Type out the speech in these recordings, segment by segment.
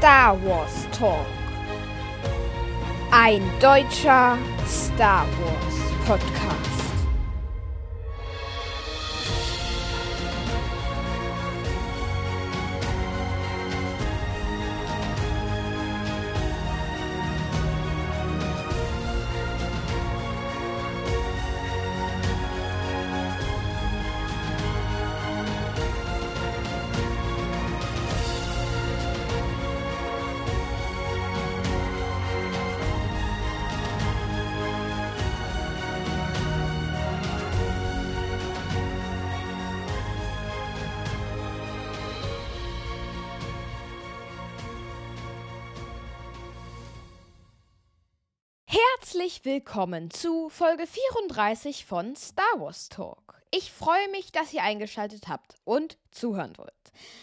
Star Wars Talk. Ein deutscher Star Wars Podcast. Herzlich willkommen zu Folge 34 von Star Wars Talk. Ich freue mich, dass ihr eingeschaltet habt und zuhören wollt.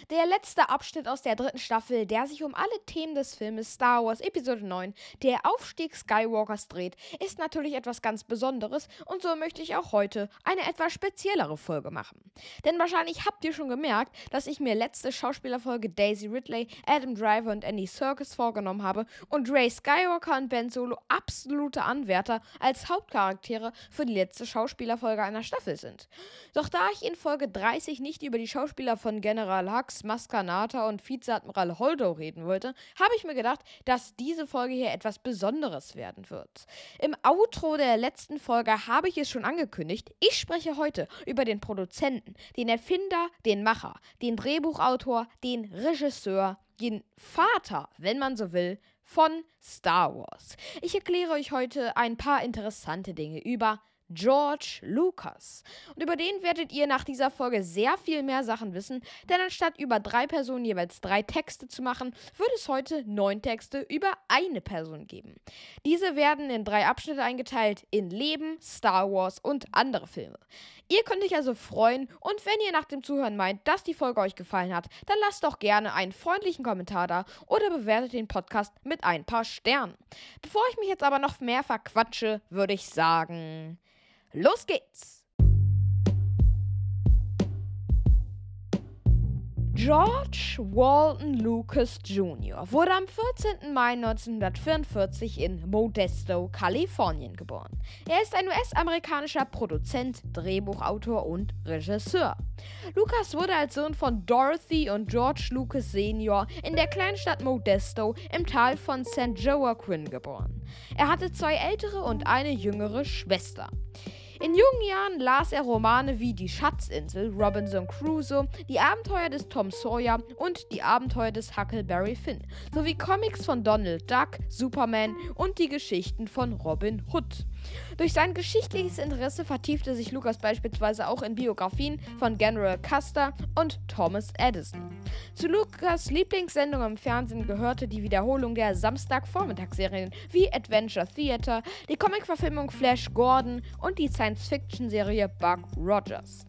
Der letzte Abschnitt aus der dritten Staffel, der sich um alle Themen des Filmes Star Wars Episode 9, der Aufstieg Skywalkers dreht, ist natürlich etwas ganz Besonderes und so möchte ich auch heute eine etwas speziellere Folge machen. Denn wahrscheinlich habt ihr schon gemerkt, dass ich mir letzte Schauspielerfolge Daisy Ridley, Adam Driver und Andy Serkis vorgenommen habe und Ray Skywalker und Ben Solo absolute Anwärter als Hauptcharaktere für die letzte Schauspielerfolge einer Staffel sind. Doch da ich in Folge 30 nicht über die Schauspieler von General Hux, Maskanata und Vizeadmiral Holdo reden wollte, habe ich mir gedacht, dass diese Folge hier etwas Besonderes werden wird. Im Outro der letzten Folge habe ich es schon angekündigt, ich spreche heute über den Produzenten, den Erfinder, den Macher, den Drehbuchautor, den Regisseur, den Vater, wenn man so will, von Star Wars. Ich erkläre euch heute ein paar interessante Dinge über George Lucas. Und über den werdet ihr nach dieser Folge sehr viel mehr Sachen wissen, denn anstatt über drei Personen jeweils drei Texte zu machen, wird es heute neun Texte über eine Person geben. Diese werden in drei Abschnitte eingeteilt in Leben, Star Wars und andere Filme. Ihr könnt euch also freuen und wenn ihr nach dem Zuhören meint, dass die Folge euch gefallen hat, dann lasst doch gerne einen freundlichen Kommentar da oder bewertet den Podcast mit ein paar Sternen. Bevor ich mich jetzt aber noch mehr verquatsche, würde ich sagen... Los geht's! George Walton Lucas Jr. wurde am 14. Mai 1944 in Modesto, Kalifornien geboren. Er ist ein US-amerikanischer Produzent, Drehbuchautor und Regisseur. Lucas wurde als Sohn von Dorothy und George Lucas Sr. in der Kleinstadt Modesto im Tal von St. Joaquin geboren. Er hatte zwei ältere und eine jüngere Schwester. In jungen Jahren las er Romane wie Die Schatzinsel, Robinson Crusoe, Die Abenteuer des Tom Sawyer und Die Abenteuer des Huckleberry Finn, sowie Comics von Donald Duck, Superman und die Geschichten von Robin Hood. Durch sein geschichtliches Interesse vertiefte sich Lucas beispielsweise auch in Biografien von General Custer und Thomas Edison. Zu Lucas Lieblingssendung im Fernsehen gehörte die Wiederholung der Samstagvormittagsserien wie Adventure Theater, die Comicverfilmung Flash Gordon und die Science-Fiction-Serie Buck Rogers.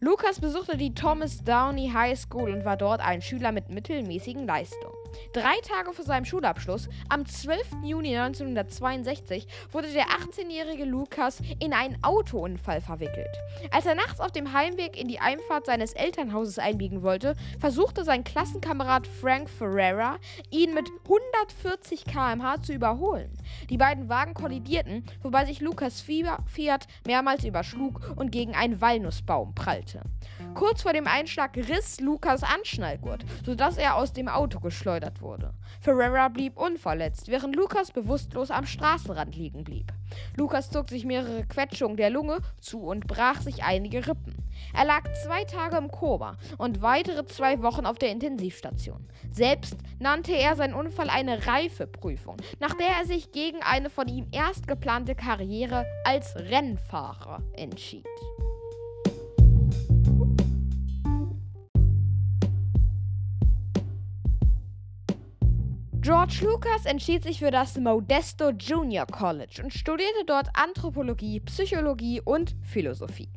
Lucas besuchte die Thomas Downey High School und war dort ein Schüler mit mittelmäßigen Leistungen. Drei Tage vor seinem Schulabschluss, am 12. Juni 1962, wurde der 18-jährige Lucas in einen Autounfall verwickelt. Als er nachts auf dem Heimweg in die Einfahrt seines Elternhauses einbiegen wollte, versuchte sein Klassenkamerad Frank Ferreira, ihn mit 140 km/h zu überholen. Die beiden Wagen kollidierten, wobei sich Lucas Fiat mehrmals überschlug und gegen einen Walnussbaum prallte. Kurz vor dem Einschlag riss Lucas Anschnallgurt, sodass er aus dem Auto geschleudert wurde. Ferreira blieb unverletzt, während Lucas bewusstlos am Straßenrand liegen blieb. Lucas zog sich mehrere Quetschungen der Lunge zu und brach sich einige Rippen. Er lag zwei Tage im Koma und weitere zwei Wochen auf der Intensivstation. Selbst nannte er seinen Unfall eine Reifeprüfung, nach der er sich gegen eine von ihm erst geplante Karriere als Rennfahrer entschied. George Lucas entschied sich für das Modesto Junior College und studierte dort Anthropologie, Psychologie und Philosophie.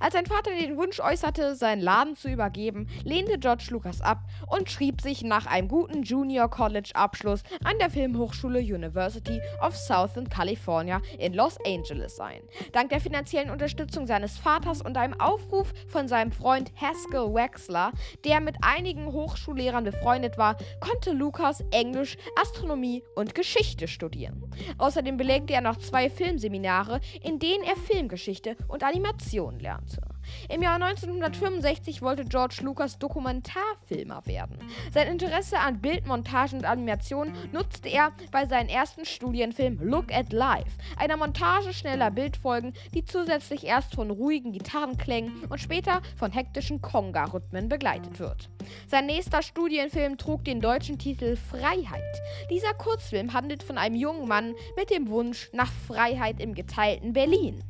Als sein Vater den Wunsch äußerte, seinen Laden zu übergeben, lehnte George Lucas ab und schrieb sich nach einem guten Junior College Abschluss an der Filmhochschule University of Southern California in Los Angeles ein. Dank der finanziellen Unterstützung seines Vaters und einem Aufruf von seinem Freund Haskell Wexler, der mit einigen Hochschullehrern befreundet war, konnte Lucas Englisch, Astronomie und Geschichte studieren. Außerdem belegte er noch zwei Filmseminare, in denen er Filmgeschichte und Animation lernte. Im Jahr 1965 wollte George Lucas Dokumentarfilmer werden. Sein Interesse an Bildmontage und Animation nutzte er bei seinem ersten Studienfilm Look at Life, einer Montage schneller Bildfolgen, die zusätzlich erst von ruhigen Gitarrenklängen und später von hektischen Conga-Rhythmen begleitet wird. Sein nächster Studienfilm trug den deutschen Titel Freiheit. Dieser Kurzfilm handelt von einem jungen Mann mit dem Wunsch nach Freiheit im geteilten Berlin.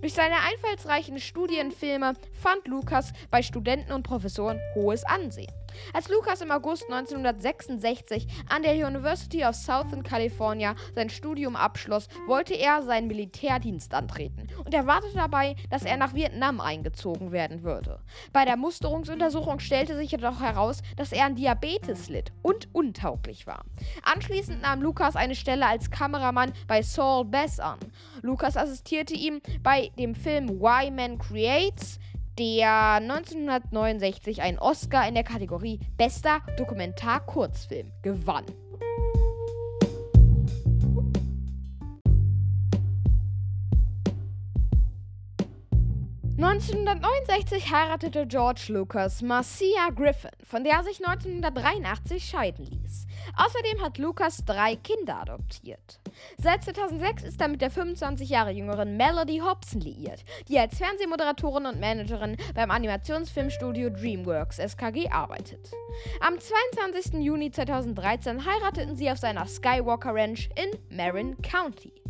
Durch seine einfallsreichen Studienfilme fand Lucas bei Studenten und Professoren hohes Ansehen. Als Lucas im August 1966 an der University of Southern California sein Studium abschloss, wollte er seinen Militärdienst antreten und erwartete dabei, dass er nach Vietnam eingezogen werden würde. Bei der Musterungsuntersuchung stellte sich jedoch heraus, dass er an Diabetes litt und untauglich war. Anschließend nahm Lucas eine Stelle als Kameramann bei Saul Bass an. Lucas assistierte ihm bei dem Film Why Man Creates, der 1969 einen Oscar in der Kategorie Bester Dokumentar-Kurzfilm gewann. 1969 heiratete George Lucas Marcia Griffin, von der er sich 1983 scheiden ließ. Außerdem hat Lucas drei Kinder adoptiert. Seit 2006 ist er mit der 25 Jahre jüngeren Melody Hobson liiert, die als Fernsehmoderatorin und Managerin beim Animationsfilmstudio DreamWorks SKG arbeitet. Am 22. Juni 2013 heirateten sie auf seiner Skywalker Ranch in Marin County.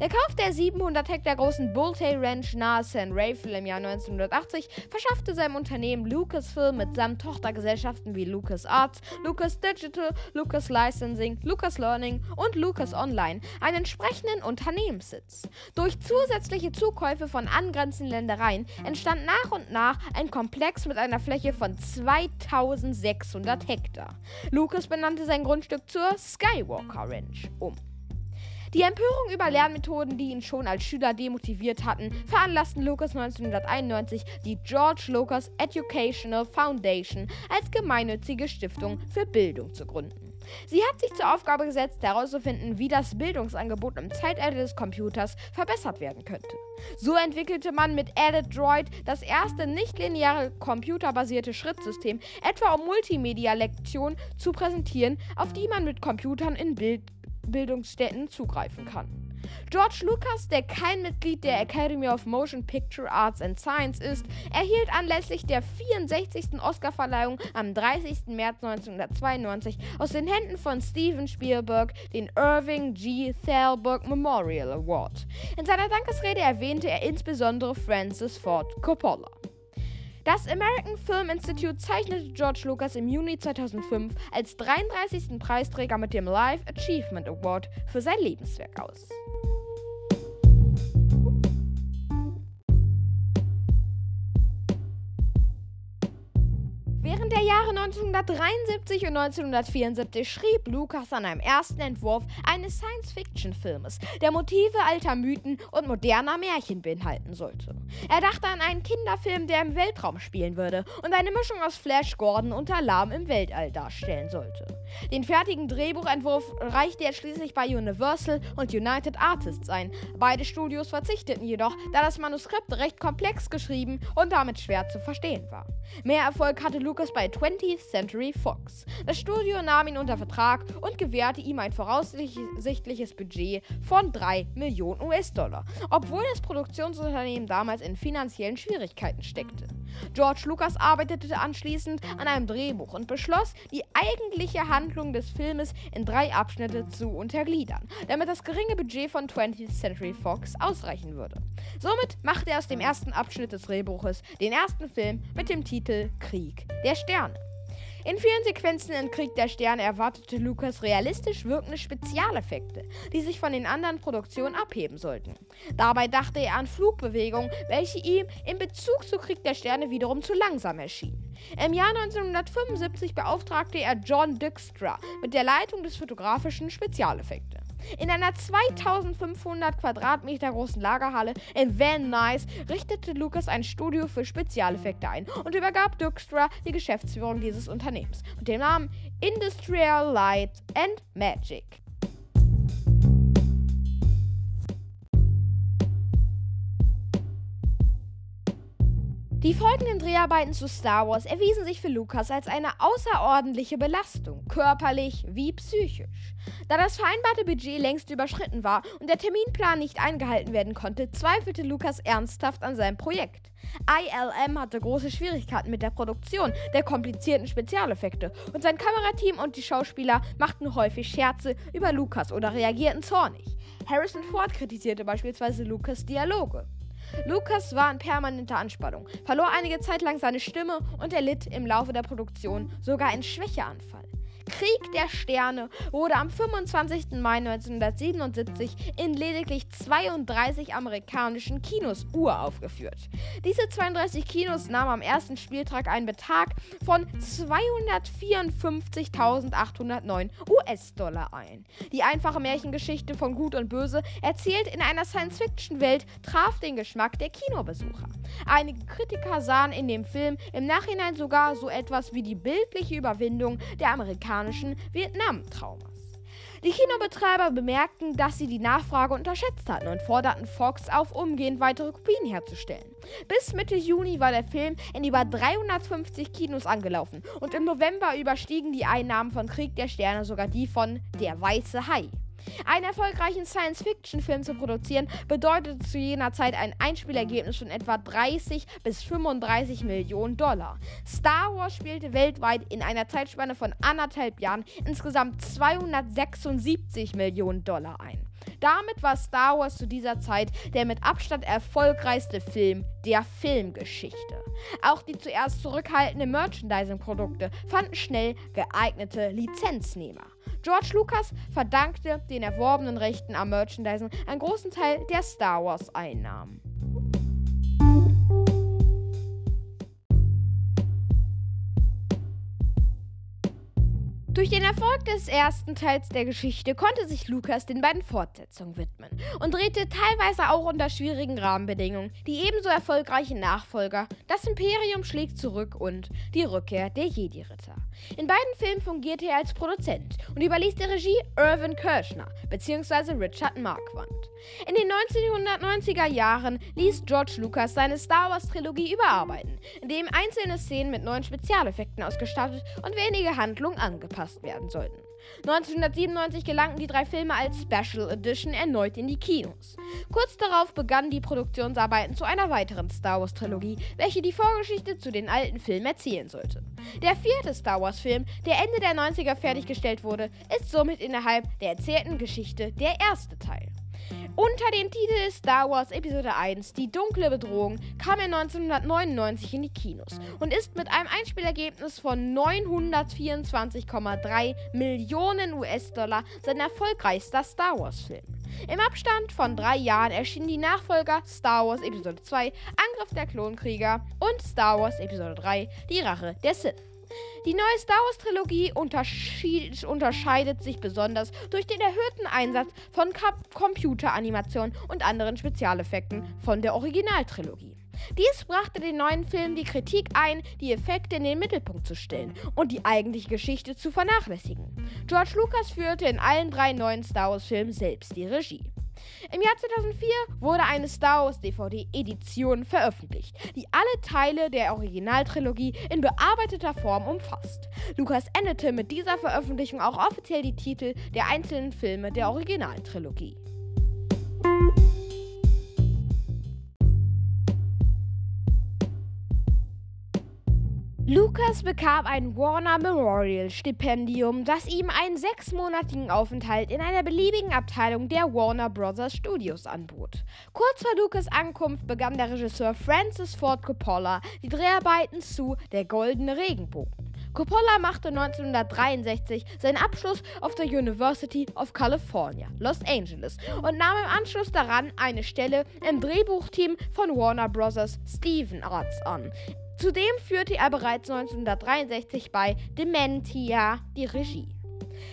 Der Kauf der 700 Hektar großen Bulltail Ranch nahe San Rafael im Jahr 1980 verschaffte seinem Unternehmen Lucasfilm mitsamt Tochtergesellschaften wie LucasArts, Lucas Digital, Lucas Licensing, Lucas Learning und Lucas Online einen entsprechenden Unternehmenssitz. Durch zusätzliche Zukäufe von angrenzenden Ländereien entstand nach und nach ein Komplex mit einer Fläche von 2600 Hektar. Lucas benannte sein Grundstück zur Skywalker Ranch um. Die Empörung über Lernmethoden, die ihn schon als Schüler demotiviert hatten, veranlassten Lucas 1991 die George Lucas Educational Foundation als gemeinnützige Stiftung für Bildung zu gründen. Sie hat sich zur Aufgabe gesetzt, herauszufinden, wie das Bildungsangebot im Zeitalter des Computers verbessert werden könnte. So entwickelte man mit Edit Droid das erste nicht-lineare computerbasierte Schrittsystem, etwa um Multimedia-Lektionen zu präsentieren, auf die man mit Computern in Bild Bildungsstätten zugreifen kann. George Lucas, der kein Mitglied der Academy of Motion Picture Arts and Science ist, erhielt anlässlich der 64. Oscarverleihung am 30. März 1992 aus den Händen von Steven Spielberg den Irving G. Thalberg Memorial Award. In seiner Dankesrede erwähnte er insbesondere Francis Ford Coppola. Das American Film Institute zeichnete George Lucas im Juni 2005 als 33. Preisträger mit dem Life Achievement Award für sein Lebenswerk aus. Jahre 1973 und 1974 schrieb Lucas an einem ersten Entwurf eines Science-Fiction-Filmes, der Motive alter Mythen und moderner Märchen beinhalten sollte. Er dachte an einen Kinderfilm, der im Weltraum spielen würde und eine Mischung aus Flash Gordon und Alarm im Weltall darstellen sollte. Den fertigen Drehbuchentwurf reichte er schließlich bei Universal und United Artists ein. Beide Studios verzichteten jedoch, da das Manuskript recht komplex geschrieben und damit schwer zu verstehen war. Mehr Erfolg hatte Lucas bei 20th Century Fox. Das Studio nahm ihn unter Vertrag und gewährte ihm ein voraussichtliches Budget von 3 Millionen US-Dollar, obwohl das Produktionsunternehmen damals in finanziellen Schwierigkeiten steckte. George Lucas arbeitete anschließend an einem Drehbuch und beschloss, die eigentliche Handlung des Filmes in drei Abschnitte zu untergliedern, damit das geringe Budget von 20th Century Fox ausreichen würde. Somit machte er aus dem ersten Abschnitt des Drehbuches den ersten Film mit dem Titel Krieg der Sterne. In vielen Sequenzen in Krieg der Sterne erwartete Lucas realistisch wirkende Spezialeffekte, die sich von den anderen Produktionen abheben sollten. Dabei dachte er an Flugbewegungen, welche ihm in Bezug zu Krieg der Sterne wiederum zu langsam erschienen. Im Jahr 1975 beauftragte er John Dykstra mit der Leitung des fotografischen Spezialeffekte. In einer 2500 Quadratmeter großen Lagerhalle in Van Nuys richtete Lucas ein Studio für Spezialeffekte ein und übergab Dykstra die Geschäftsführung dieses Unternehmens mit dem Namen Industrial Light and Magic. Die folgenden Dreharbeiten zu Star Wars erwiesen sich für Lucas als eine außerordentliche Belastung, körperlich wie psychisch. Da das vereinbarte Budget längst überschritten war und der Terminplan nicht eingehalten werden konnte, zweifelte Lucas ernsthaft an seinem Projekt. ILM hatte große Schwierigkeiten mit der Produktion der komplizierten Spezialeffekte und sein Kamerateam und die Schauspieler machten häufig Scherze über Lucas oder reagierten zornig. Harrison Ford kritisierte beispielsweise Lucas Dialoge. Lucas war in permanenter Anspannung, verlor einige Zeit lang seine Stimme und erlitt im Laufe der Produktion sogar einen Schwächeanfall. Krieg der Sterne wurde am 25. Mai 1977 in lediglich 32 amerikanischen Kinos uraufgeführt. Diese 32 Kinos nahmen am ersten Spieltag einen Betrag von 254.809 US-Dollar ein. Die einfache Märchengeschichte von Gut und Böse, erzählt in einer Science-Fiction-Welt, traf den Geschmack der Kinobesucher. Einige Kritiker sahen in dem Film im Nachhinein sogar so etwas wie die bildliche Überwindung der amerikanischen Vietnam-Traumas. Die Kinobetreiber bemerkten, dass sie die Nachfrage unterschätzt hatten und forderten Fox auf, umgehend weitere Kopien herzustellen. Bis Mitte Juni war der Film in über 350 Kinos angelaufen und im November überstiegen die Einnahmen von Krieg der Sterne sogar die von Der Weiße Hai. Einen erfolgreichen Science-Fiction-Film zu produzieren, bedeutete zu jener Zeit ein Einspielergebnis von etwa 30 bis 35 Millionen Dollar. Star Wars spielte weltweit in einer Zeitspanne von anderthalb Jahren insgesamt 276 Millionen Dollar ein. Damit war Star Wars zu dieser Zeit der mit Abstand erfolgreichste Film der Filmgeschichte. Auch die zuerst zurückhaltenden Merchandising-Produkte fanden schnell geeignete Lizenznehmer. George Lucas verdankte den erworbenen Rechten am Merchandising einen großen Teil der Star Wars-Einnahmen. Durch den Erfolg des ersten Teils der Geschichte konnte sich Lucas den beiden Fortsetzungen widmen und drehte teilweise auch unter schwierigen Rahmenbedingungen die ebenso erfolgreichen Nachfolger Das Imperium schlägt zurück und Die Rückkehr der Jedi-Ritter. In beiden Filmen fungierte er als Produzent und überließ die Regie Irvin Kirschner bzw. Richard Marquand. In den 1990er Jahren ließ George Lucas seine Star Wars Trilogie überarbeiten, indem einzelne Szenen mit neuen Spezialeffekten ausgestattet und wenige Handlungen angepasst werden sollten. 1997 gelangten die drei Filme als Special Edition erneut in die Kinos. Kurz darauf begannen die Produktionsarbeiten zu einer weiteren Star Wars Trilogie, welche die Vorgeschichte zu den alten Filmen erzählen sollte. Der vierte Star Wars Film, der Ende der 90er fertiggestellt wurde, ist somit innerhalb der erzählten Geschichte der erste Teil. Unter dem Titel Star Wars Episode 1 Die dunkle Bedrohung kam er 1999 in die Kinos und ist mit einem Einspielergebnis von 924,3 Millionen US-Dollar sein erfolgreichster Star Wars-Film. Im Abstand von drei Jahren erschienen die Nachfolger Star Wars Episode 2 Angriff der Klonkrieger und Star Wars Episode 3 Die Rache der Sith. Die neue Star Wars Trilogie unterscheidet sich besonders durch den erhöhten Einsatz von Computeranimationen und anderen Spezialeffekten von der Originaltrilogie. Dies brachte den neuen Film die Kritik ein, die Effekte in den Mittelpunkt zu stellen und die eigentliche Geschichte zu vernachlässigen. George Lucas führte in allen drei neuen Star Wars-Filmen selbst die Regie. Im Jahr 2004 wurde eine Star Wars DVD-Edition veröffentlicht, die alle Teile der Originaltrilogie in bearbeiteter Form umfasst. Lucas endete mit dieser Veröffentlichung auch offiziell die Titel der einzelnen Filme der Originaltrilogie. Lucas bekam ein Warner Memorial Stipendium, das ihm einen sechsmonatigen Aufenthalt in einer beliebigen Abteilung der Warner Bros. Studios anbot. Kurz vor Lucas Ankunft begann der Regisseur Francis Ford Coppola die Dreharbeiten zu Der goldene Regenbogen. Coppola machte 1963 seinen Abschluss auf der University of California, Los Angeles und nahm im Anschluss daran eine Stelle im Drehbuchteam von Warner Bros. Steven Arts an. Zudem führte er bereits 1963 bei Dementia die Regie.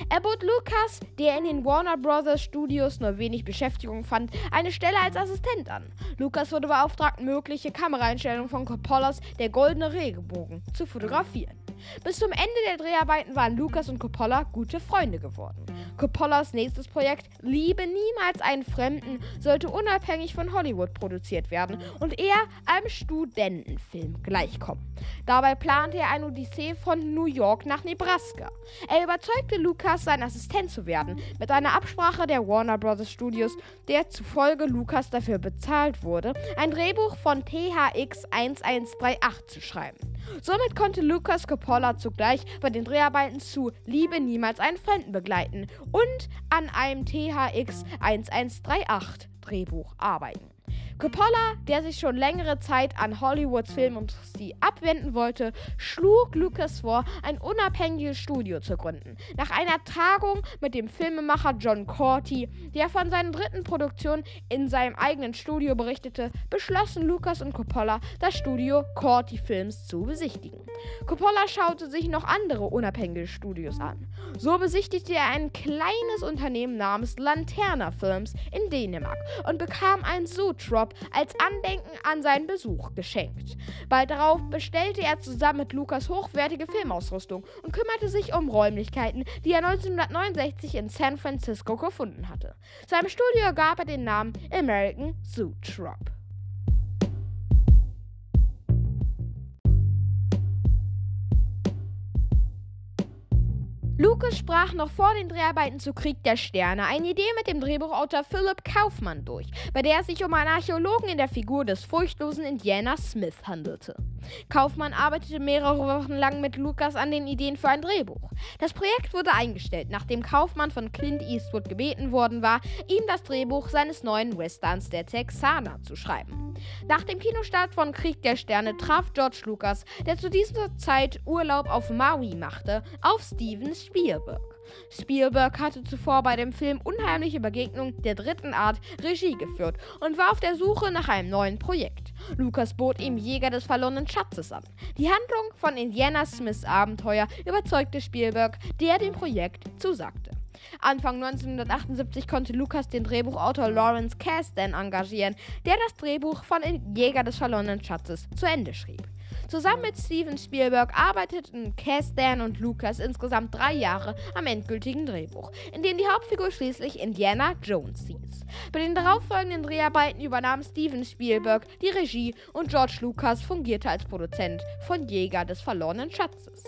Er bot Lucas, der in den Warner Bros. Studios nur wenig Beschäftigung fand, eine Stelle als Assistent an. Lucas wurde beauftragt, mögliche Kameraeinstellungen von Coppolas Der Goldene Regenbogen zu fotografieren. Bis zum Ende der Dreharbeiten waren Lucas und Coppola gute Freunde geworden. Coppolas nächstes Projekt, Liebe niemals einen Fremden, sollte unabhängig von Hollywood produziert werden und eher einem Studentenfilm gleichkommen. Dabei plante er eine Odyssee von New York nach Nebraska. Er überzeugte Lucas, sein Assistent zu werden, mit einer Absprache der Warner Bros. Studios, der zufolge Lucas dafür bezahlt wurde, ein Drehbuch von THX 1138 zu schreiben. Somit konnte Lucas Coppola zugleich bei den Dreharbeiten zu Liebe niemals einen Fremden begleiten und an einem THX 1138 Drehbuch arbeiten. Coppola, der sich schon längere Zeit an Hollywoods Filmindustrie abwenden wollte, schlug Lucas vor, ein unabhängiges Studio zu gründen. Nach einer Tagung mit dem Filmemacher John Corty, der von seinen dritten Produktionen in seinem eigenen Studio berichtete, beschlossen Lucas und Coppola, das Studio Corty Films zu besichtigen. Coppola schaute sich noch andere unabhängige Studios an. So besichtigte er ein kleines Unternehmen namens Lanterna Films in Dänemark und bekam ein Zootrop Urlaub als Andenken an seinen Besuch geschenkt. Bald darauf bestellte er zusammen mit Lukas hochwertige Filmausrüstung und kümmerte sich um Räumlichkeiten, die er 1969 in San Francisco gefunden hatte. Seinem Studio gab er den Namen American Zoo Trop. Lucas sprach noch vor den Dreharbeiten zu Krieg der Sterne eine Idee mit dem Drehbuchautor Philip Kaufmann durch, bei der es sich um einen Archäologen in der Figur des furchtlosen Indiana Smith handelte. Kaufmann arbeitete mehrere Wochen lang mit Lucas an den Ideen für ein Drehbuch. Das Projekt wurde eingestellt, nachdem Kaufmann von Clint Eastwood gebeten worden war, ihm das Drehbuch seines neuen Westerns Der Texaner zu schreiben. Nach dem Kinostart von Krieg der Sterne traf George Lucas, der zu dieser Zeit Urlaub auf Maui machte, auf Steven Spielberg. Spielberg hatte zuvor bei dem Film Unheimliche Begegnung der dritten Art Regie geführt und war auf der Suche nach einem neuen Projekt. Lucas bot ihm Jäger des verlorenen Schatzes an. Die Handlung von Indiana Smiths Abenteuer überzeugte Spielberg, der dem Projekt zusagte. Anfang 1978 konnte Lucas den Drehbuchautor Lawrence Kasdan engagieren, der das Drehbuch von Jäger des verlorenen Schatzes zu Ende schrieb. Zusammen mit Steven Spielberg arbeiteten Cass, Dan und Lucas insgesamt drei Jahre am endgültigen Drehbuch, in dem die Hauptfigur schließlich Indiana Jones hieß. Bei den darauffolgenden Dreharbeiten übernahm Steven Spielberg die Regie und George Lucas fungierte als Produzent von Jäger des verlorenen Schatzes.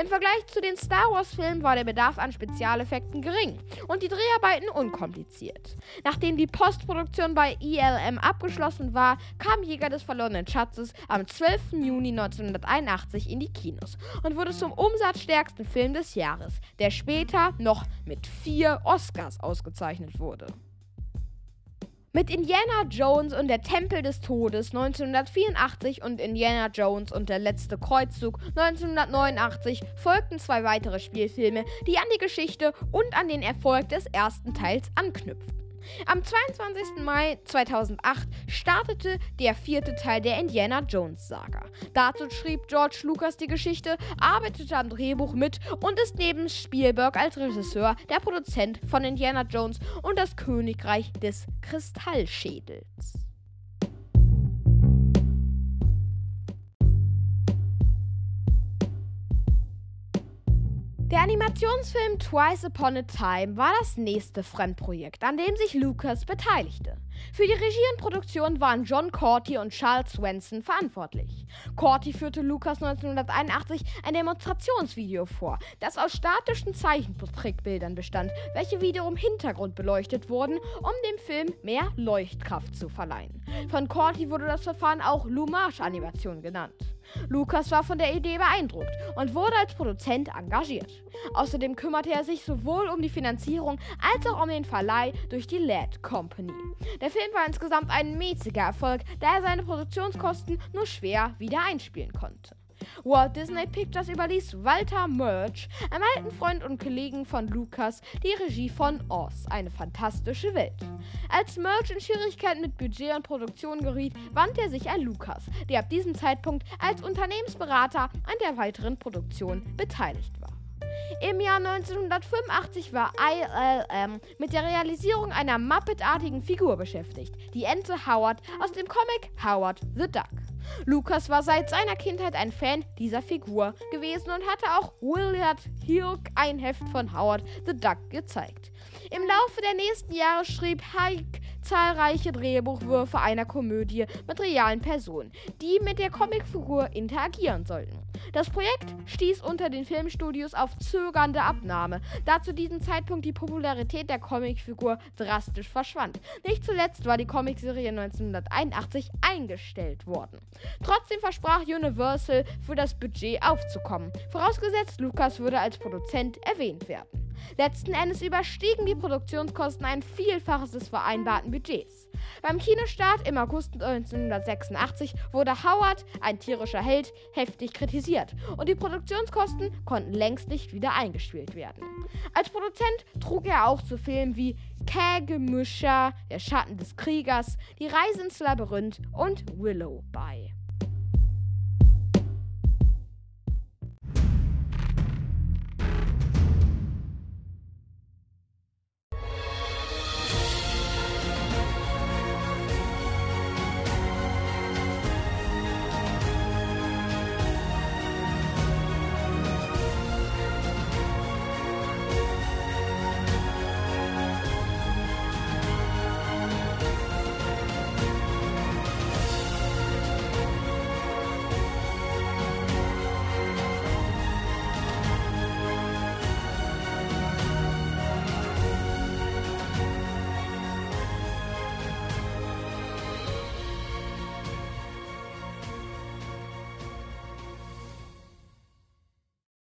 Im Vergleich zu den Star Wars-Filmen war der Bedarf an Spezialeffekten gering und die Dreharbeiten unkompliziert. Nachdem die Postproduktion bei ELM abgeschlossen war, kam Jäger des verlorenen Schatzes am 12. Juni 1981 in die Kinos und wurde zum umsatzstärksten Film des Jahres, der später noch mit vier Oscars ausgezeichnet wurde. Mit Indiana Jones und der Tempel des Todes 1984 und Indiana Jones und der letzte Kreuzzug 1989 folgten zwei weitere Spielfilme, die an die Geschichte und an den Erfolg des ersten Teils anknüpften. Am 22. Mai 2008 startete der vierte Teil der Indiana Jones Saga. Dazu schrieb George Lucas die Geschichte, arbeitete am Drehbuch mit und ist neben Spielberg als Regisseur der Produzent von Indiana Jones und das Königreich des Kristallschädels. Der Animationsfilm Twice Upon a Time war das nächste Fremdprojekt, an dem sich Lucas beteiligte. Für die Regie und Produktion waren John Corty und Charles Swenson verantwortlich. Corty führte Lucas 1981 ein Demonstrationsvideo vor, das aus statischen Zeichentrickbildern bestand, welche wiederum hintergrundbeleuchtet wurden, um dem Film mehr Leuchtkraft zu verleihen. Von Corty wurde das Verfahren auch Lumage-Animation genannt. Lucas war von der Idee beeindruckt und wurde als Produzent engagiert. Außerdem kümmerte er sich sowohl um die Finanzierung als auch um den Verleih durch die LED Company. Der Film war insgesamt ein mäßiger Erfolg, da er seine Produktionskosten nur schwer wieder einspielen konnte. Walt Disney Pictures überließ Walter Murch, einem alten Freund und Kollegen von Lucas, die Regie von Oz, eine fantastische Welt. Als Murch in Schwierigkeiten mit Budget und Produktion geriet, wandte er sich an Lucas, der ab diesem Zeitpunkt als Unternehmensberater an der weiteren Produktion beteiligt war. Im Jahr 1985 war ILM mit der Realisierung einer Muppet-artigen Figur beschäftigt, die Ente Howard aus dem Comic Howard the Duck. Lucas war seit seiner Kindheit ein Fan dieser Figur gewesen und hatte auch Willard Hirk ein Heft von Howard the Duck gezeigt. Im Laufe der nächsten Jahre schrieb Hike zahlreiche Drehbuchwürfe einer Komödie mit realen Personen, die mit der Comicfigur interagieren sollten. Das Projekt stieß unter den Filmstudios auf zögernde Abnahme, da zu diesem Zeitpunkt die Popularität der Comicfigur drastisch verschwand. Nicht zuletzt war die Comicserie 1981 eingestellt worden. Trotzdem versprach Universal für das Budget aufzukommen, vorausgesetzt Lucas würde als Produzent erwähnt werden. Letzten Endes überstiegen die Produktionskosten ein Vielfaches des vereinbarten Budgets. Beim Kinostart im August 1986 wurde Howard, ein tierischer Held, heftig kritisiert und die Produktionskosten konnten längst nicht wieder eingespielt werden. Als Produzent trug er auch zu Filmen wie Kägemischer, Der Schatten des Kriegers, Die Reise ins Labyrinth und Willow bei.